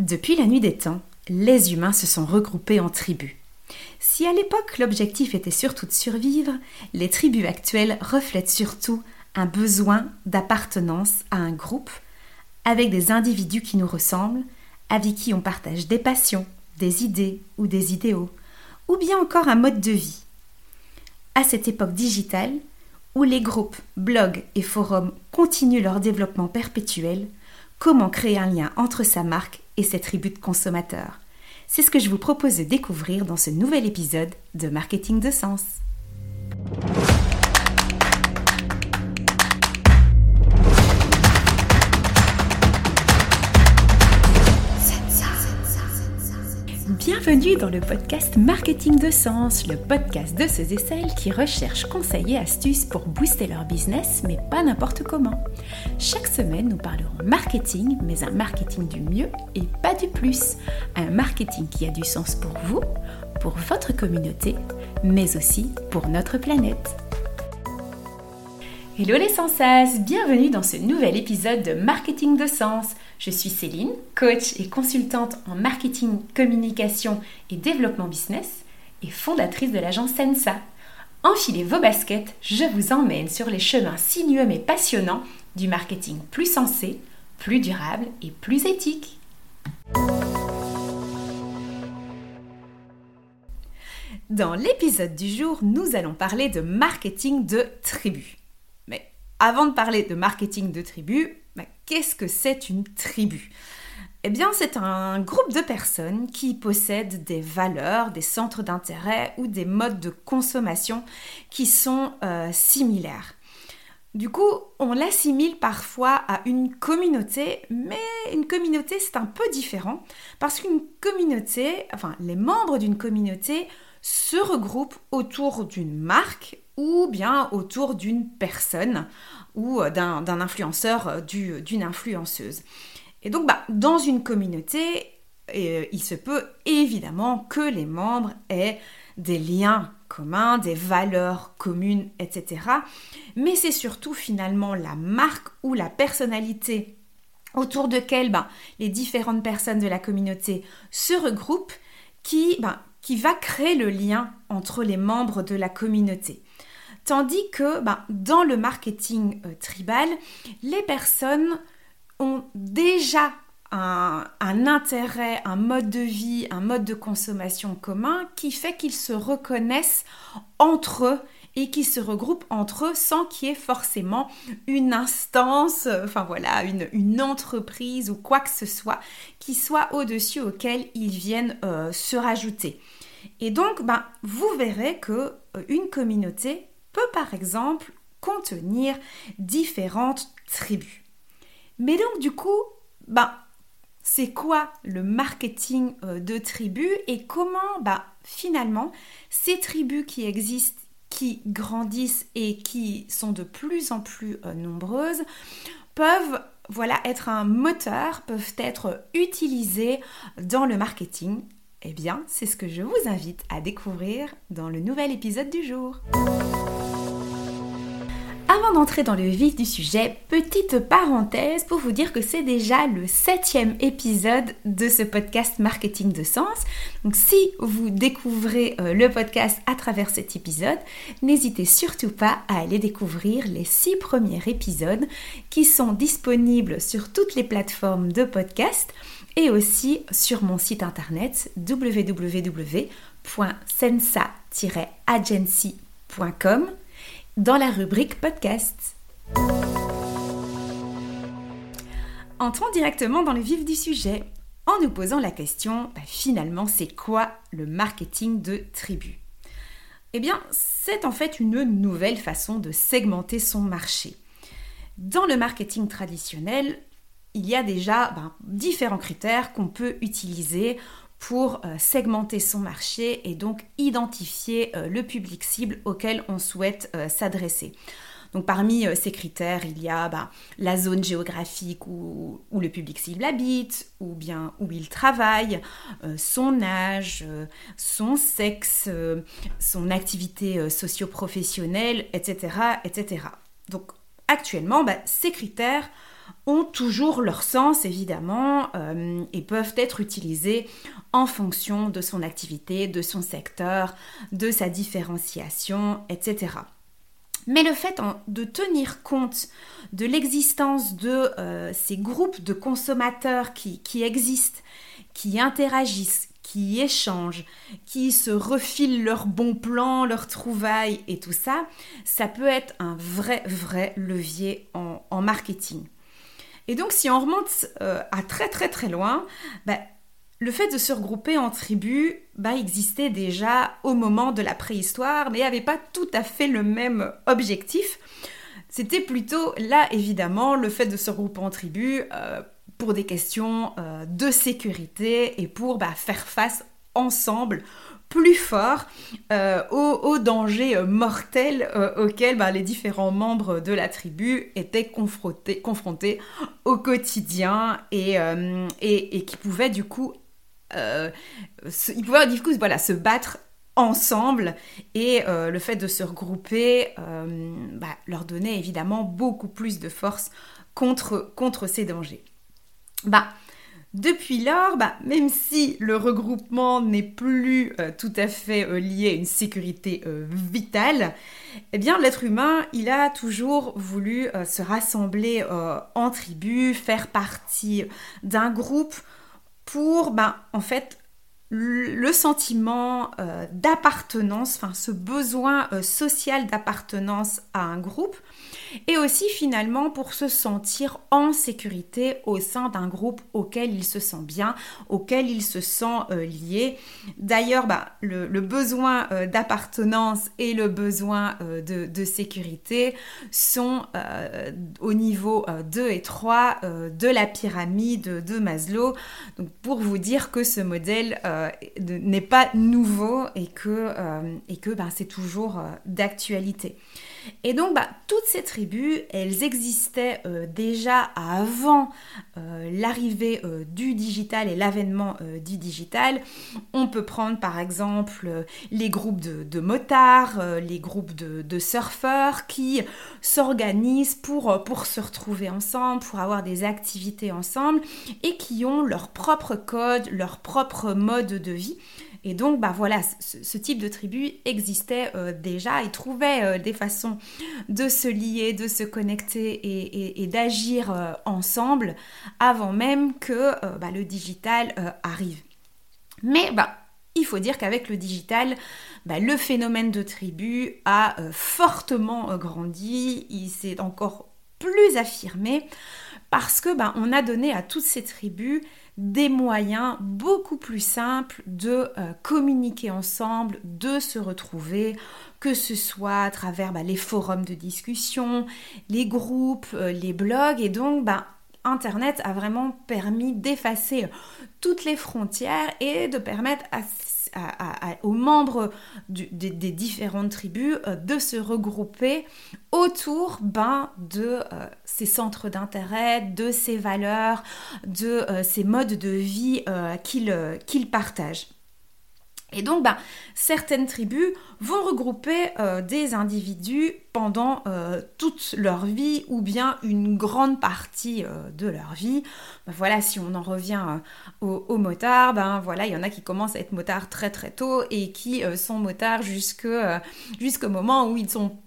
Depuis la nuit des temps, les humains se sont regroupés en tribus. Si à l'époque l'objectif était surtout de survivre, les tribus actuelles reflètent surtout un besoin d'appartenance à un groupe, avec des individus qui nous ressemblent, avec qui on partage des passions, des idées ou des idéaux, ou bien encore un mode de vie. À cette époque digitale, où les groupes, blogs et forums continuent leur développement perpétuel, comment créer un lien entre sa marque et ses tribus de consommateurs. C'est ce que je vous propose de découvrir dans ce nouvel épisode de Marketing de Sens. Bienvenue dans le podcast Marketing de Sens, le podcast de ceux et celles qui recherchent conseils et astuces pour booster leur business, mais pas n'importe comment. Chaque semaine, nous parlerons marketing, mais un marketing du mieux et pas du plus. Un marketing qui a du sens pour vous, pour votre communauté, mais aussi pour notre planète. Hello les sensas, bienvenue dans ce nouvel épisode de Marketing de Sens. Je suis Céline, coach et consultante en marketing, communication et développement business et fondatrice de l'agence Sensa. Enfilez vos baskets, je vous emmène sur les chemins sinueux mais passionnants du marketing plus sensé, plus durable et plus éthique. Dans l'épisode du jour, nous allons parler de marketing de tribu. Avant de parler de marketing de tribu, qu'est-ce que c'est une tribu? Eh bien, c'est un groupe de personnes qui possèdent des valeurs, des centres d'intérêt ou des modes de consommation qui sont euh, similaires. Du coup, on l'assimile parfois à une communauté, mais une communauté, c'est un peu différent, parce qu'une communauté, enfin, les membres d'une communauté se regroupent autour d'une marque ou bien autour d'une personne ou euh, d'un influenceur, euh, d'une influenceuse. Et donc, bah, dans une communauté, euh, il se peut évidemment que les membres aient des liens communs, des valeurs communes, etc. Mais c'est surtout finalement la marque ou la personnalité autour de laquelle bah, les différentes personnes de la communauté se regroupent qui, bah, qui va créer le lien entre les membres de la communauté. Tandis que ben, dans le marketing euh, tribal, les personnes ont déjà un, intérêt, un mode de vie, un mode de consommation commun qui fait qu'ils se reconnaissent entre eux et qui se regroupent entre eux sans qu'il y ait forcément une instance, euh, enfin voilà, une, entreprise ou quoi que ce soit qui soit au-dessus auquel ils viennent euh, se rajouter. Et donc, ben, vous verrez que une communauté peut par exemple contenir différentes tribus. Mais donc du coup, ben, c'est quoi le marketing euh, de tribus et comment ben, finalement ces tribus qui existent, qui grandissent et qui sont de plus en plus euh, nombreuses peuvent voilà être un moteur, peuvent être utilisées dans le marketing. Eh bien, c'est ce que je vous invite à découvrir dans le nouvel épisode du jour. Avant d'entrer dans le vif du sujet, petite parenthèse pour vous dire que c'est déjà le septième épisode de ce podcast Marketing de Sens. Donc si vous découvrez euh, le podcast à travers cet épisode, n'hésitez surtout pas à aller découvrir les six premiers épisodes qui sont disponibles sur toutes les plateformes de podcast et aussi sur mon site internet www.sensa-agency.com dans la rubrique podcast. Entrons directement dans le vif du sujet en nous posant la question, bah, finalement, c'est quoi le marketing de tribu? Eh bien, c'est en fait une nouvelle façon de segmenter son marché. Dans le marketing traditionnel, il y a déjà bah, différents critères qu'on peut utiliser pour euh, segmenter son marché et donc identifier euh, le public cible auquel on souhaite euh, s'adresser. Donc parmi ces critères, il y a bah, la zone géographique où, le public cible habite, ou bien où il travaille, son âge, son sexe, son activité socio-professionnelle, etc., etc. Donc actuellement, bah, ces critères ont toujours leur sens évidemment euh, et peuvent être utilisés en fonction de son activité, de son secteur, de sa différenciation, etc. Mais le fait de tenir compte de l'existence de euh, ces groupes de consommateurs qui, qui existent, qui interagissent, qui échangent, qui se refilent leurs bons plans, leurs trouvailles et tout ça, ça peut être un vrai, vrai levier en, marketing. Et donc si on remonte euh, à très très très loin, bah, le fait de se regrouper en tribus bah, existait déjà au moment de la préhistoire, mais n'avait pas tout à fait le même objectif. C'était plutôt là, évidemment, le fait de se regrouper en tribus euh, pour des questions euh, de sécurité et pour bah, faire face ensemble plus fort euh, aux, dangers mortels auxquels bah, les différents membres de la tribu étaient confrontés, au quotidien et, et, qui pouvaient du coup euh, ils pouvaient du coup voilà, se battre ensemble et euh, le fait de se regrouper euh, bah, leur donnait évidemment beaucoup plus de force contre, contre ces dangers. Bah, depuis lors, bah, même si le regroupement n'est plus tout à fait lié à une sécurité vitale, eh l'être humain, a toujours voulu se rassembler en tribu, faire partie d'un groupe pour, ben, en fait, le sentiment euh, d'appartenance, ce besoin euh, social d'appartenance à un groupe, et aussi finalement pour se sentir en sécurité au sein d'un groupe auquel il se sent bien, auquel il se sent euh, lié. D'ailleurs, bah, le, besoin d'appartenance et le besoin de, sécurité sont au niveau 2 et 3 de la pyramide de Maslow. Donc pour vous dire que ce modèle euh, n'est pas nouveau et que, euh, que ben, c'est toujours euh, d'actualité. Et donc, bah, toutes ces tribus, elles existaient déjà avant l'arrivée du digital et l'avènement du digital. On peut prendre par exemple les groupes de, motards, les groupes de, surfeurs qui s'organisent pour se retrouver ensemble, pour avoir des activités ensemble et qui ont leur propre code, leur propre mode de vie. Et donc, bah voilà, ce, type de tribu existait euh, déjà et trouvait euh, des façons de se lier, de se connecter et, d'agir euh, ensemble avant même que bah, le digital arrive. Mais bah, il faut dire qu'avec le digital, bah, le phénomène de tribu a fortement grandi, il s'est encore plus affirmé parce que bah, on a donné à toutes ces tribus des moyens beaucoup plus simples de euh, communiquer ensemble, de se retrouver, que ce soit à travers bah, les forums de discussion, les groupes, euh, les blogs. Et donc, bah, Internet a vraiment permis d'effacer toutes les frontières et de permettre à aux membres des, différentes tribus euh, de se regrouper autour ben, de euh, ces centres d'intérêt, de ces valeurs, de euh, ces modes de vie qu'ils partagent. Et donc, ben, certaines tribus vont regrouper euh, des individus pendant euh, toute leur vie ou bien une grande partie euh, de leur vie. Ben, voilà, si on en revient aux, motards, ben voilà, il y en a qui commencent à être motards très très tôt et qui sont motards jusqu'au moment où ils sont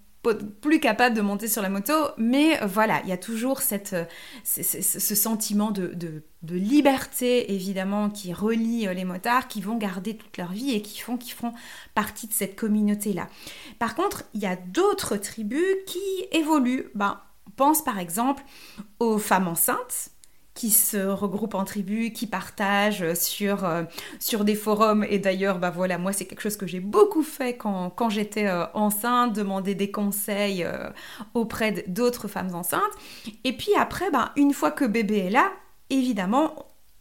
plus capable de monter sur la moto, mais voilà, il y a toujours euh, ce, sentiment de, liberté, évidemment, qui relie euh, les motards, qui vont garder toute leur vie et qui font, qui font partie de cette communauté-là. Par contre, il y a d'autres tribus qui évoluent. Ben, pense par exemple aux femmes enceintes, qui se regroupent en tribus, qui partagent sur, euh, sur des forums. Et d'ailleurs, bah voilà, moi c'est quelque chose que j'ai beaucoup fait quand, quand j'étais euh, enceinte, demander des conseils euh, auprès d'autres femmes enceintes. Et puis après, bah, une fois que bébé est là, évidemment,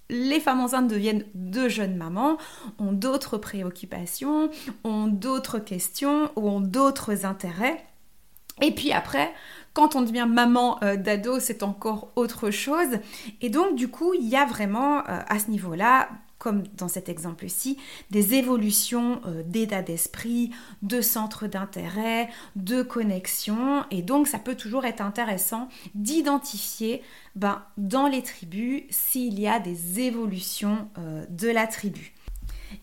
les femmes enceintes deviennent de jeunes mamans, ont d'autres préoccupations, ont d'autres questions, ont d'autres intérêts. Et puis après, quand on devient maman euh, d'ado, c'est encore autre chose. Et donc, du coup, il y a vraiment euh, à ce niveau-là comme dans cet exemple-ci, des évolutions euh, d'état d'esprit, de centre d'intérêt, de connexion. Et donc, ça peut toujours être intéressant d'identifier ben, dans les tribus s'il y a des évolutions de la tribu.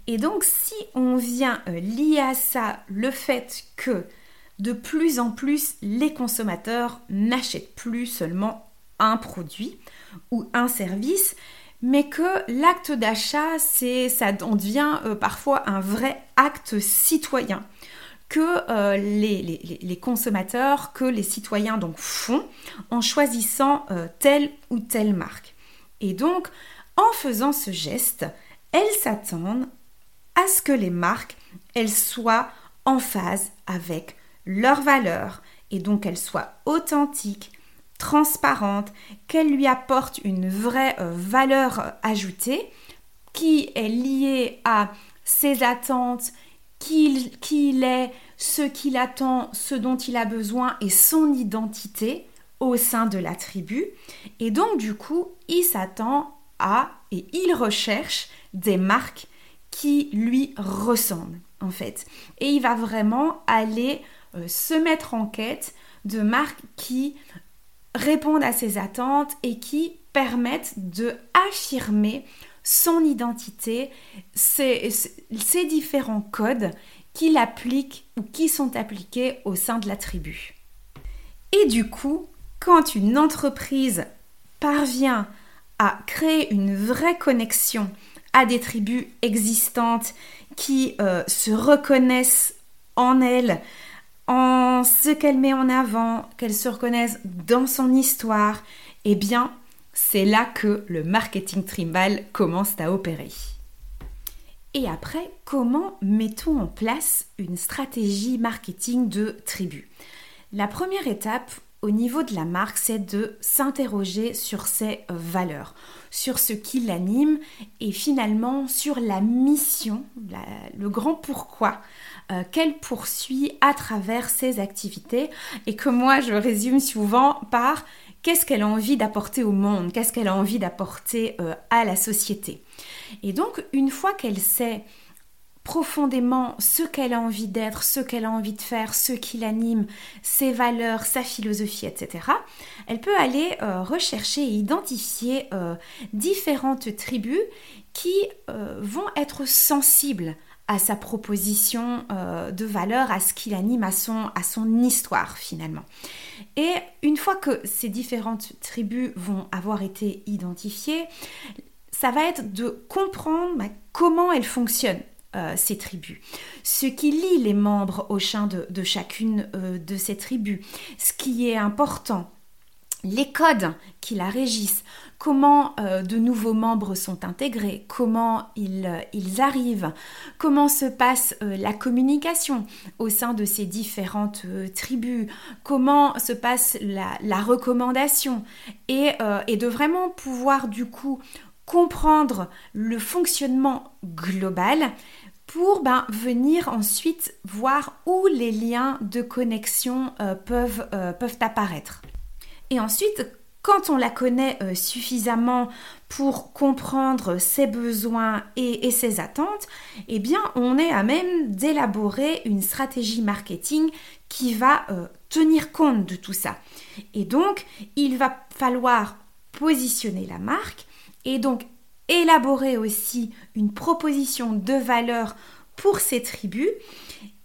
Et donc, si on vient lier à ça le fait que de plus en plus les consommateurs n'achètent plus seulement un produit ou un service, mais que l'acte d'achat, c'est, ça en devient euh, parfois un vrai acte citoyen que euh, les, consommateurs, que les citoyens donc font en choisissant euh, telle ou telle marque. Et donc, en faisant ce geste, elles s'attendent à ce que les marques, elles soient en phase avec leurs valeurs et donc qu'elles soient authentiques, transparente, qu'elle lui apporte une vraie euh, valeur ajoutée qui est liée à ses attentes, qui, qui il est, ce qu'il attend, ce dont il a besoin et son identité au sein de la tribu. Et donc du coup, il s'attend à et il recherche des marques qui lui ressemblent en fait. Et il va vraiment aller euh, se mettre en quête de marques qui répondent à ses attentes et qui permettent de affirmer son identité, ses, différents codes qu'il applique ou qui sont appliqués au sein de la tribu. Et du coup, quand une entreprise parvient à créer une vraie connexion à des tribus existantes qui euh, se reconnaissent en elle, ce qu'elle met en avant, qu'elle se reconnaisse dans son histoire, eh bien, c'est là que le marketing tribal commence à opérer. Et après, comment mettons en place une stratégie marketing de tribu? La première étape au niveau de la marque, c'est de s'interroger sur ses valeurs, sur ce qui l'anime et finalement sur la mission, le grand pourquoi euh, qu'elle poursuit à travers ses activités et que moi je résume souvent par qu'est-ce qu'elle a envie d'apporter au monde, qu'est-ce qu'elle a envie d'apporter euh, à la société. Et donc une fois qu'elle sait profondément ce qu'elle a envie d'être, ce qu'elle a envie de faire, ce qui l'anime, ses valeurs, sa philosophie, etc., elle peut aller euh, rechercher et identifier différentes tribus qui vont être sensibles à sa proposition euh, de valeur, à ce qui l'anime, à son, à son histoire finalement. Et une fois que ces différentes tribus vont avoir été identifiées, ça va être de comprendre bah, comment elles fonctionnent. Euh, ces tribus, ce qui lie les membres au sein de, chacune euh, de ces tribus, ce qui est important, les codes qui la régissent, comment euh, de nouveaux membres sont intégrés, comment ils, arrivent, comment se passe la communication au sein de ces différentes tribus, comment se passe la, recommandation. Et, de vraiment pouvoir du coup comprendre le fonctionnement global pour ben, venir ensuite voir où les liens de connexion peuvent, peuvent apparaître. Et ensuite, quand on la connaît euh, suffisamment pour comprendre ses besoins et, ses attentes, eh bien, on est à même d'élaborer une stratégie marketing qui va euh, tenir compte de tout ça. Et donc, il va falloir positionner la marque et donc élaborer aussi une proposition de valeur pour ces tribus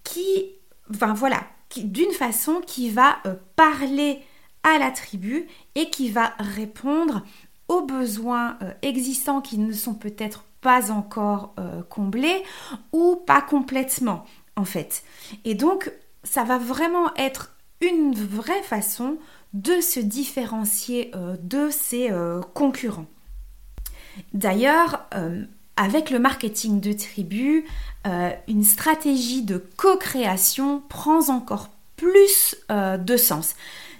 qui, enfin voilà, d'une façon qui va euh, parler à la tribu et qui va répondre aux besoins euh, existants qui ne sont peut-être pas encore euh, comblés ou pas complètement en fait. Et donc ça va vraiment être une vraie façon de se différencier de ses concurrents. D'ailleurs, avec le marketing de tribu, une stratégie de co-création prend encore plus de sens.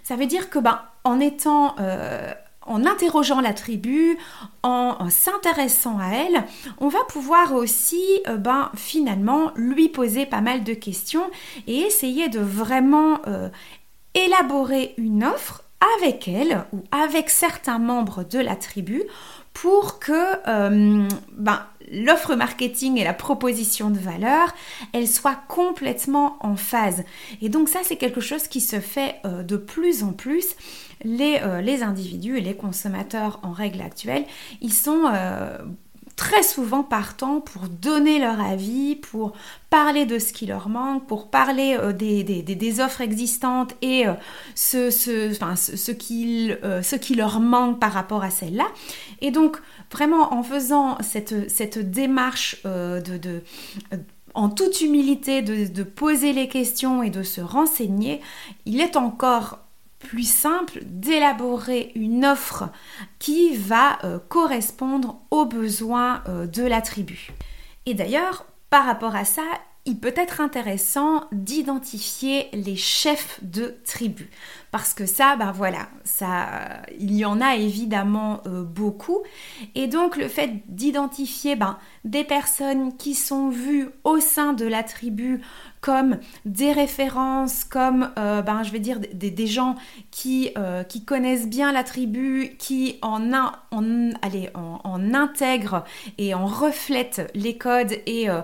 Ça veut dire que ben, en étant euh, en interrogeant la tribu, en, s'intéressant à elle, on va pouvoir aussi euh, ben, finalement lui poser pas mal de questions et essayer de vraiment euh, élaborer une offre avec elle ou avec certains membres de la tribu pour que ben, l'offre marketing et la proposition de valeur, elle soit complètement en phase. Et donc ça, c'est quelque chose qui se fait euh, de plus en plus. Les, euh, les, individus et les consommateurs en règle actuelle, ils sont très souvent partants pour donner leur avis, pour parler de ce qui leur manque, pour parler euh, des, offres existantes et euh, ce, ce, qui, euh, ce, qui, leur manque par rapport à celles-là. Et donc, vraiment, en faisant cette, démarche en toute humilité de, poser les questions et de se renseigner, il est encore plus simple d'élaborer une offre qui va euh, correspondre aux besoins euh, de la tribu. Et d'ailleurs, par rapport à ça, il peut être intéressant d'identifier les chefs de tribu. Parce que ça, ben voilà, ça, il y en a évidemment euh, beaucoup. Et donc le fait d'identifier ben, des personnes qui sont vues au sein de la tribu comme des références, comme euh, ben, je vais dire des, gens qui, euh, qui, connaissent bien la tribu, qui en, intègrent et en reflètent les codes et, euh,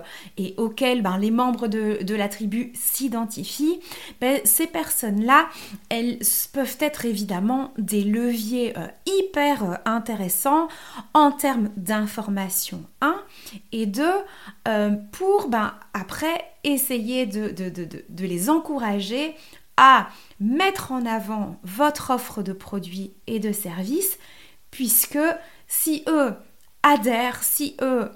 auxquels ben, les membres de, la tribu s'identifient, ben, ces personnes-là, elles peuvent être évidemment des leviers hyper intéressants en termes d'information, un, et deux, pour ben, après essayer de, les encourager à mettre en avant votre offre de produits et de services, puisque si eux adhèrent, si eux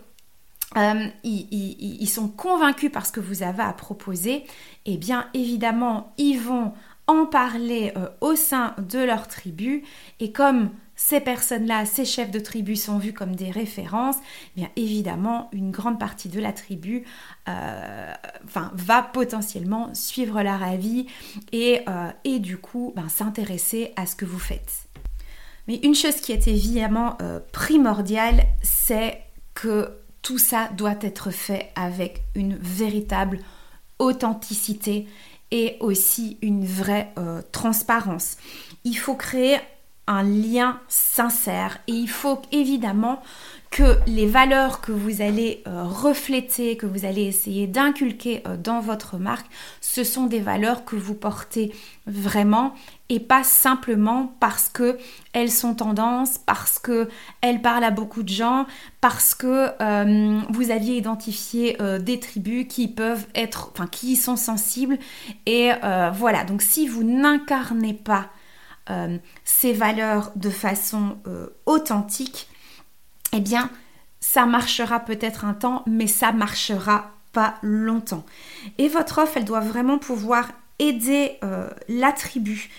euh, ils, sont convaincus par ce que vous avez à proposer, eh bien évidemment, ils vont en parler euh, au sein de leur tribu. Et comme ces personnes-là, ces chefs de tribu sont vus comme des références, eh bien évidemment, une grande partie de la tribu euh, enfin, va potentiellement suivre leur avis et, euh, et du coup ben, s'intéresser à ce que vous faites. Mais une chose qui est évidemment euh, primordiale, c'est que tout ça doit être fait avec une véritable authenticité et aussi une vraie transparence. Il faut créer un lien sincère et il faut évidemment que les valeurs que vous allez euh, refléter, que vous allez essayer d'inculquer euh, dans votre marque, ce sont des valeurs que vous portez vraiment et pas simplement parce que elles sont tendances, parce que elles parlent à beaucoup de gens, parce que euh, vous aviez identifié des tribus qui peuvent être, enfin qui sont sensibles et voilà. Donc si vous n'incarnez pas euh, ces valeurs de façon euh, authentique, eh bien, ça marchera peut-être un temps, mais ça marchera pas longtemps. Et votre offre, elle doit vraiment pouvoir aider euh, la tribu.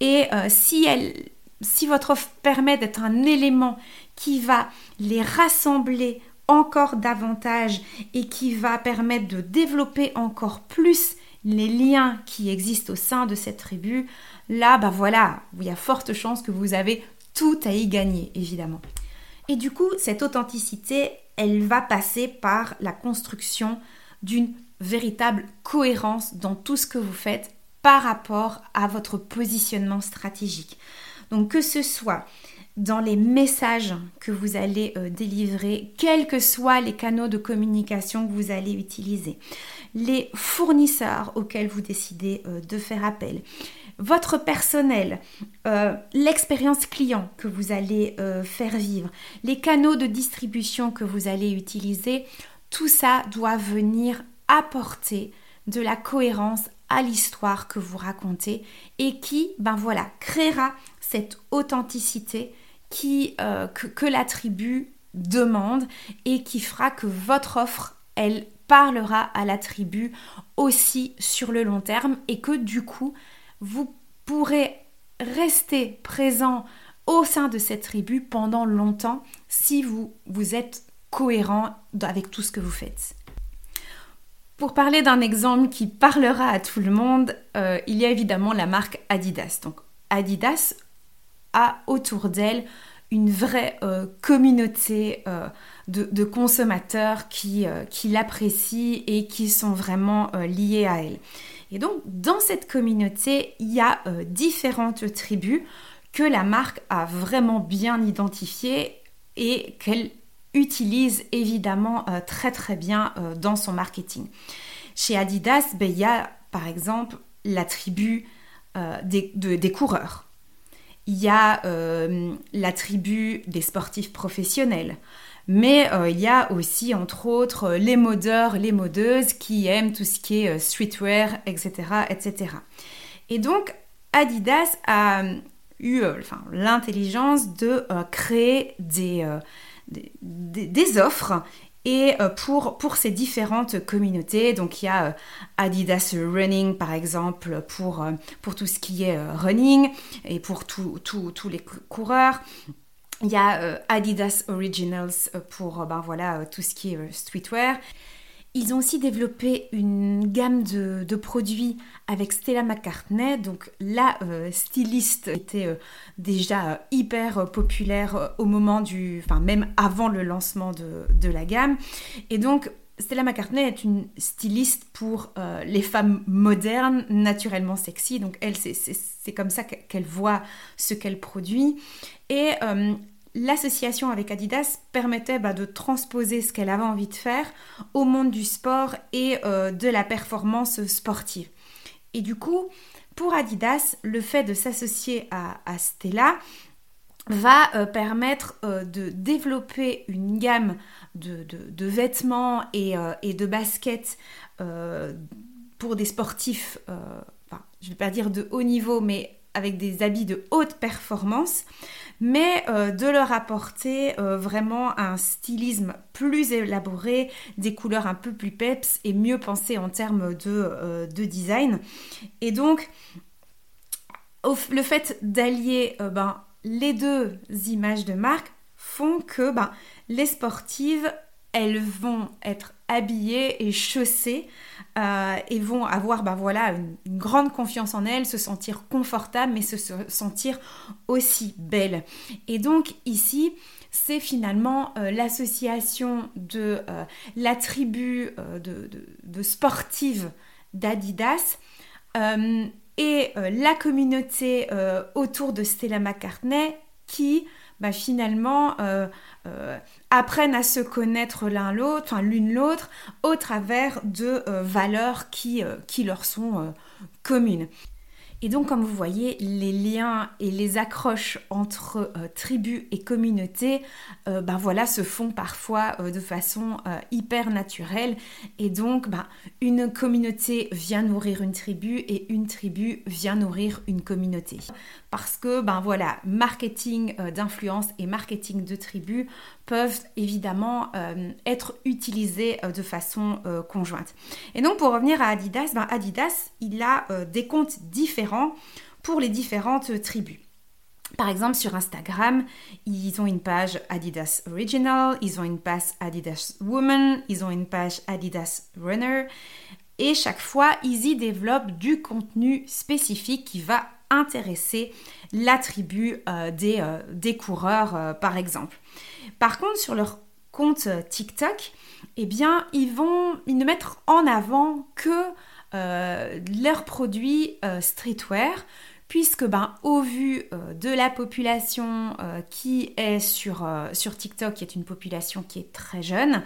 Et si, elle, si votre offre permet d'être un élément qui va les rassembler encore davantage et qui va permettre de développer encore plus les liens qui existent au sein de cette tribu, là, bah voilà, il y a forte chance que vous avez tout à y gagner, évidemment. Et du coup, cette authenticité, elle va passer par la construction d'une véritable cohérence dans tout ce que vous faites par rapport à votre positionnement stratégique. Donc que ce soit dans les messages que vous allez euh, délivrer, quels que soient les canaux de communication que vous allez utiliser, les fournisseurs auxquels vous décidez euh, de faire appel, votre personnel, euh, l'expérience client que vous allez euh, faire vivre, les canaux de distribution que vous allez utiliser, tout ça doit venir apporter de la cohérence à l'histoire que vous racontez et qui, ben voilà, créera cette authenticité euh, que la tribu demande et qui fera que votre offre, elle parlera à la tribu aussi sur le long terme et que du coup, vous pourrez rester présent au sein de cette tribu pendant longtemps si vous, vous êtes cohérent avec tout ce que vous faites. Pour parler d'un exemple qui parlera à tout le monde, euh, il y a évidemment la marque Adidas. Donc Adidas a autour d'elle une vraie euh, communauté euh, de, consommateurs qui, qui l'apprécient et qui sont vraiment liés à elle. Et donc, dans cette communauté, il y a euh, différentes tribus que la marque a vraiment bien identifiées et qu'elle utilise évidemment très très bien dans son marketing. Chez Adidas, ben, il y a par exemple la tribu des, coureurs. Il y a la tribu des sportifs professionnels. Mais euh, il y a aussi, entre autres, euh, les modeurs, les modeuses qui aiment tout ce qui est euh, streetwear, etc., etc. Et donc, Adidas a eu l'intelligence de créer des, des, offres et pour, pour ces différentes communautés. Donc il y a Adidas Running par exemple pour, pour tout ce qui est running et pour tous les coureurs. Il y a euh, Adidas Originals euh, pour euh, ben voilà, tout ce qui est streetwear. Ils ont aussi développé une gamme de, produits avec Stella McCartney, donc la styliste était déjà hyper populaire au moment du, enfin même avant le lancement de, la gamme. Et donc Stella McCartney est une styliste pour les femmes modernes, naturellement sexy. Donc elle, c'est comme ça qu'elle voit ce qu'elle produit. Et euh, l'association avec Adidas permettait bah, de transposer ce qu'elle avait envie de faire au monde du sport et euh, de la performance sportive. Et du coup, pour Adidas, le fait de s'associer à, Stella va euh, permettre de développer une gamme de, vêtements et, de baskets pour des sportifs, je ne vais pas dire de haut niveau, mais avec des habits de haute performance, mais euh, de leur apporter euh, vraiment un stylisme plus élaboré, des couleurs un peu plus peps et mieux pensées en termes de, euh, design. Et donc, le fait d'allier ben, les deux images de marque font que ben, les sportives, elles vont être habillées et chaussées euh, et vont avoir ben voilà, une, grande confiance en elles, se sentir confortables, mais se, sentir aussi belles. Et donc ici, c'est finalement euh, l'association de euh, la tribu de, de, sportives d'Adidas et la communauté autour de Stella McCartney qui bah, finalement euh, euh, apprennent à se connaître l'un l'autre, enfin l'une l'autre, au travers de euh, valeurs qui, qui, leur sont communes. Et donc, comme vous voyez, les liens et les accroches entre tribus et communautés, ben voilà, se font parfois de façon hyper naturelle. Et donc, ben, une communauté vient nourrir une tribu et une tribu vient nourrir une communauté. Parce que, ben voilà, marketing d'influence et marketing de tribu peuvent évidemment être utilisés de façon conjointe. Et donc, pour revenir à Adidas, ben, Adidas, il a des comptes différents pour les différentes tribus. Par exemple, sur Instagram, ils ont une page Adidas Original, ils ont une page Adidas Woman, ils ont une page Adidas Runner. Et chaque fois, ils y développent du contenu spécifique qui va intéresser la tribu euh, des, euh, des, coureurs, euh, par exemple. Par contre, sur leur compte TikTok, eh bien, ils vont ils ne mettre en avant que leurs produits streetwear, puisque ben, au vu de la population qui est sur, sur TikTok, qui est une population qui est très jeune,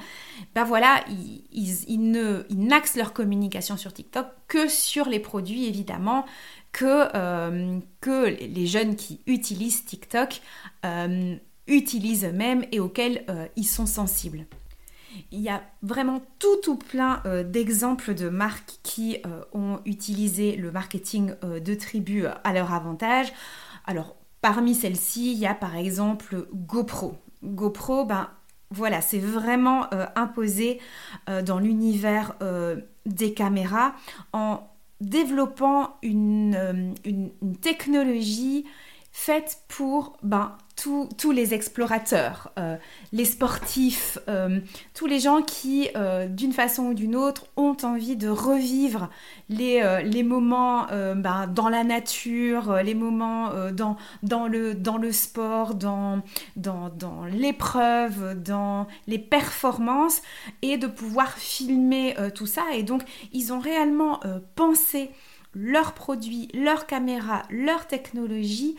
ben voilà, ils, ils, ils n'axent leur communication sur TikTok que sur les produits évidemment que, que les jeunes qui utilisent TikTok utilisent eux-mêmes et auxquels ils sont sensibles. Il y a vraiment tout tout plein euh, d'exemples de marques qui euh, ont utilisé le marketing euh, de tribu à leur avantage. Alors parmi celles-ci, il y a par exemple GoPro. GoPro, ben voilà, c'est vraiment imposé dans l'univers des caméras en développant une, une technologie faite pour ben, tous les explorateurs, euh, les sportifs, euh, tous les gens qui, euh, d'une façon ou d'une autre, ont envie de revivre les, moments ben, dans la nature, les moments dans, le, sport, dans l'épreuve, dans les performances, et de pouvoir filmer tout ça. Et donc, ils ont réellement pensé leurs produits, leurs caméras, leur technologie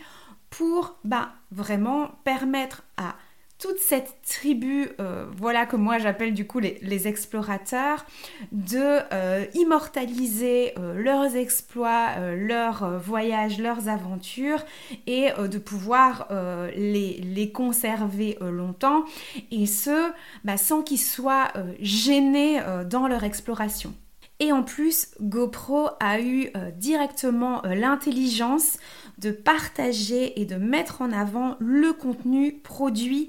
pour bah, vraiment permettre à toute cette tribu, euh, voilà que moi j'appelle du coup les, explorateurs, de euh, immortaliser euh, leurs exploits, leurs voyages, leurs aventures et de pouvoir les, conserver longtemps et ce, bah, sans qu'ils soient gênés dans leur exploration. Et en plus, GoPro a eu directement l'intelligence de partager et de mettre en avant le contenu produit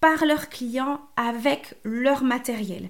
par leurs clients avec leur matériel.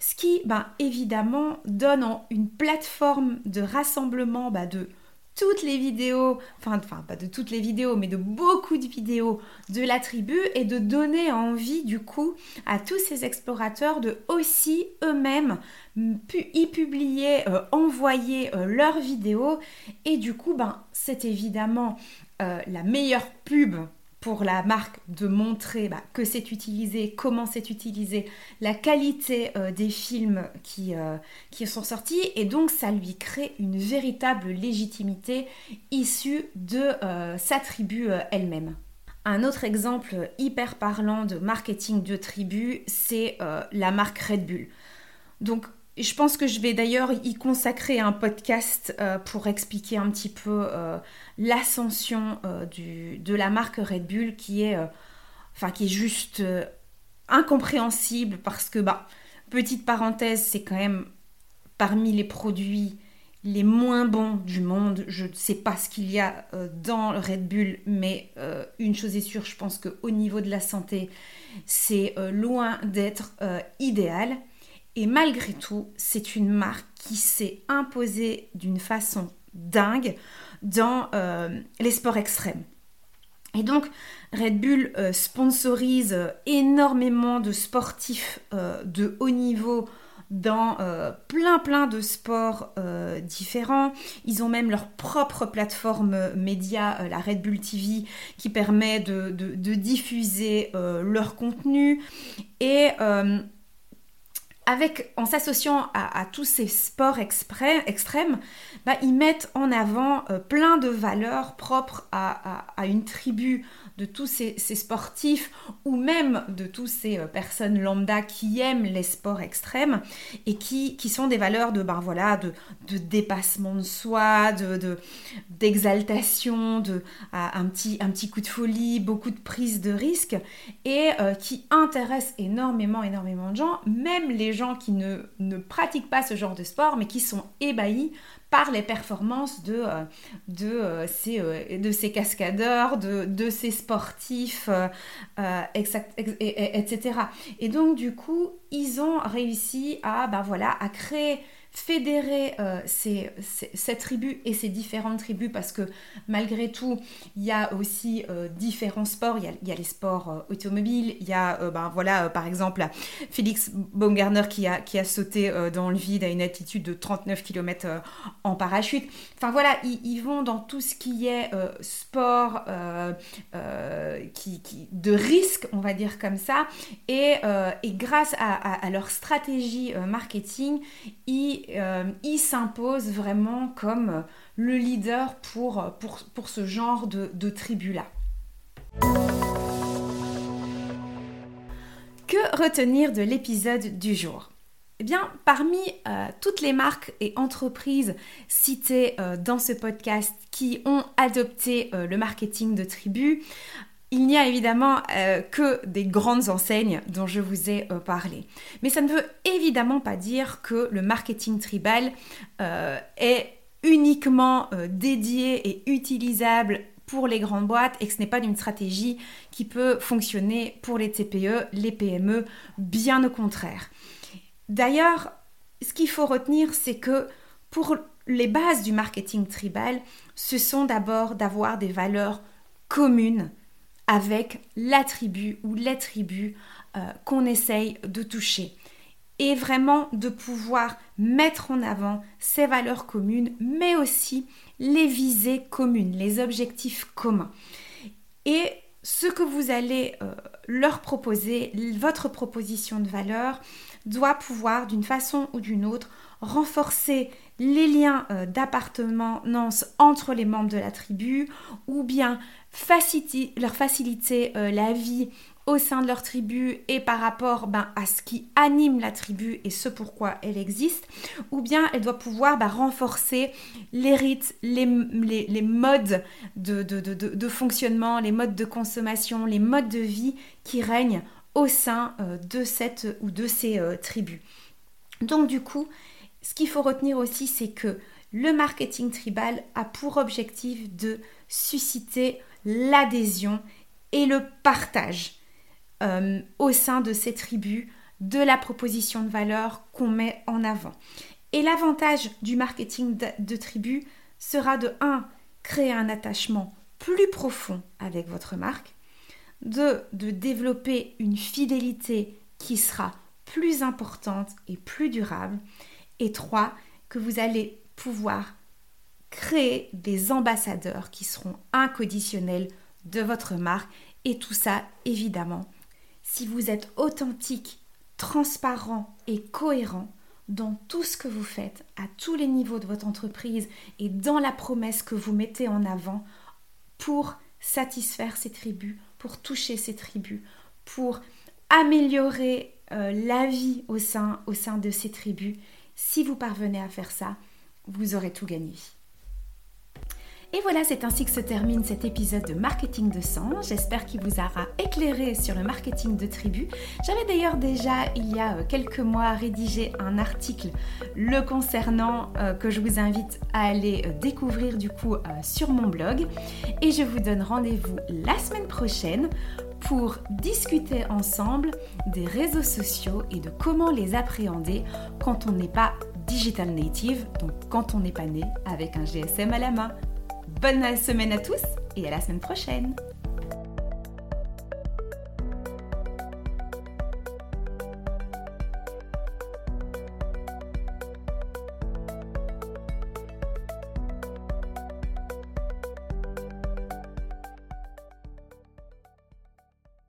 Ce qui, ben, évidemment, donne une plateforme de rassemblement ben, de toutes les vidéos, enfin, enfin pas de toutes les vidéos, mais de beaucoup de vidéos de la tribu et de donner envie du coup à tous ces explorateurs de aussi eux-mêmes y publier, euh, envoyer euh, leurs vidéos. Et du coup ben, c'est évidemment euh, la meilleure pub pour la marque de montrer bah, que c'est utilisé, comment c'est utilisé, la qualité euh, des films qui, euh, qui sont sortis et donc ça lui crée une véritable légitimité issue de euh, sa tribu elle-même. Un autre exemple hyper parlant de marketing de tribu, c'est la marque Red Bull. Donc je pense que je vais d'ailleurs y consacrer un podcast euh, pour expliquer un petit peu euh, l'ascension euh, de la marque Red Bull qui est, enfin, qui est juste incompréhensible parce que, bah, petite parenthèse, c'est quand même parmi les produits les moins bons du monde. Je ne sais pas ce qu'il y a dans Red Bull, mais une chose est sûre, je pense qu'au niveau de la santé, c'est loin d'être idéal. Et malgré tout, c'est une marque qui s'est imposée d'une façon dingue dans euh, les sports extrêmes. Et donc, Red Bull euh, sponsorise énormément de sportifs euh, de haut niveau dans plein plein de sports différents. Ils ont même leur propre plateforme média, la Red Bull TV, qui permet de, diffuser leur contenu. Et avec, en s'associant à, tous ces sports extrêmes, bah, ils mettent en avant euh, plein de valeurs propres à, à une tribu de tous ces, sportifs ou même de toutes ces euh, personnes lambda qui aiment les sports extrêmes et qui, qui sont des valeurs de, ben voilà, de, de dépassement de soi, de, d'exaltation, de, un, petit, un petit coup de folie, beaucoup de prise de risque et euh, qui intéressent énormément, énormément de gens, même les gens qui ne, ne pratiquent pas ce genre de sport mais qui sont ébahis les performances de, euh, euh, ces, euh, de ces cascadeurs, de, de ces sportifs, etc. Et donc du coup, ils ont réussi à, ben voilà, à créer fédérer euh, cette tribu et ces différentes tribus parce que malgré tout, il y a aussi euh, différents sports. Il y a, les sports euh, automobiles, il y a, ben voilà, par exemple, Félix Baumgartner qui a, qui a sauté dans le vide à une altitude de 39 km en parachute. Enfin voilà, ils, vont dans tout ce qui est sport qui, de risque, on va dire comme ça. Et, et grâce à, à leur stratégie marketing, ils euh, il s'impose vraiment comme le leader pour, pour, ce genre de, tribu-là. Que retenir de l'épisode du jour? Eh bien, parmi euh, toutes les marques et entreprises citées euh, dans ce podcast qui ont adopté le marketing de tribu, il n'y a évidemment euh, que des grandes enseignes dont je vous ai euh, parlé. Mais ça ne veut évidemment pas dire que le marketing tribal euh, est uniquement dédié et utilisable pour les grandes boîtes et que ce n'est pas une stratégie qui peut fonctionner pour les TPE, les PME, bien au contraire. D'ailleurs, ce qu'il faut retenir, c'est que pour les bases du marketing tribal, ce sont d'abord d'avoir des valeurs communes avec la tribu ou les tribus euh, qu'on essaye de toucher. Et vraiment de pouvoir mettre en avant ces valeurs communes, mais aussi les visées communes, les objectifs communs. Et ce que vous allez euh, leur proposer, votre proposition de valeur, doit pouvoir d'une façon ou d'une autre renforcer les liens euh, d'appartenance entre les membres de la tribu ou bien faciliter, leur faciliter euh, la vie au sein de leur tribu et par rapport ben, à ce qui anime la tribu et ce pourquoi elle existe, ou bien elle doit pouvoir ben, renforcer les rites, les, les, modes de, de, fonctionnement, les modes de consommation, les modes de vie qui règnent au sein euh, de cette ou de ces euh, tribus. Donc du coup, ce qu'il faut retenir aussi, c'est que le marketing tribal a pour objectif de susciter l'adhésion et le partage euh, au sein de ces tribus de la proposition de valeur qu'on met en avant. Et l'avantage du marketing de, de tribu sera de 1. créer un attachement plus profond avec votre marque, 2. de développer une fidélité qui sera plus importante et plus durable, et 3. que vous allez pouvoir créer des ambassadeurs qui seront inconditionnels de votre marque et tout ça évidemment si vous êtes authentique, transparent et cohérent dans tout ce que vous faites à tous les niveaux de votre entreprise et dans la promesse que vous mettez en avant pour satisfaire ces tribus, pour toucher ces tribus, pour améliorer euh, la vie au sein, au sein de ces tribus. Si vous parvenez à faire ça, vous aurez tout gagné. Et voilà, c'est ainsi que se termine cet épisode de Marketing de sang. J'espère qu'il vous aura éclairé sur le marketing de tribu. J'avais d'ailleurs déjà, il y a euh, quelques mois, rédigé un article le concernant euh, que je vous invite à aller euh, découvrir du coup sur mon blog. Et je vous donne rendez-vous la semaine prochaine pour discuter ensemble des réseaux sociaux et de comment les appréhender quand on n'est pas digital native, donc quand on n'est pas né avec un GSM à la main. Bonne semaine à tous et à la semaine prochaine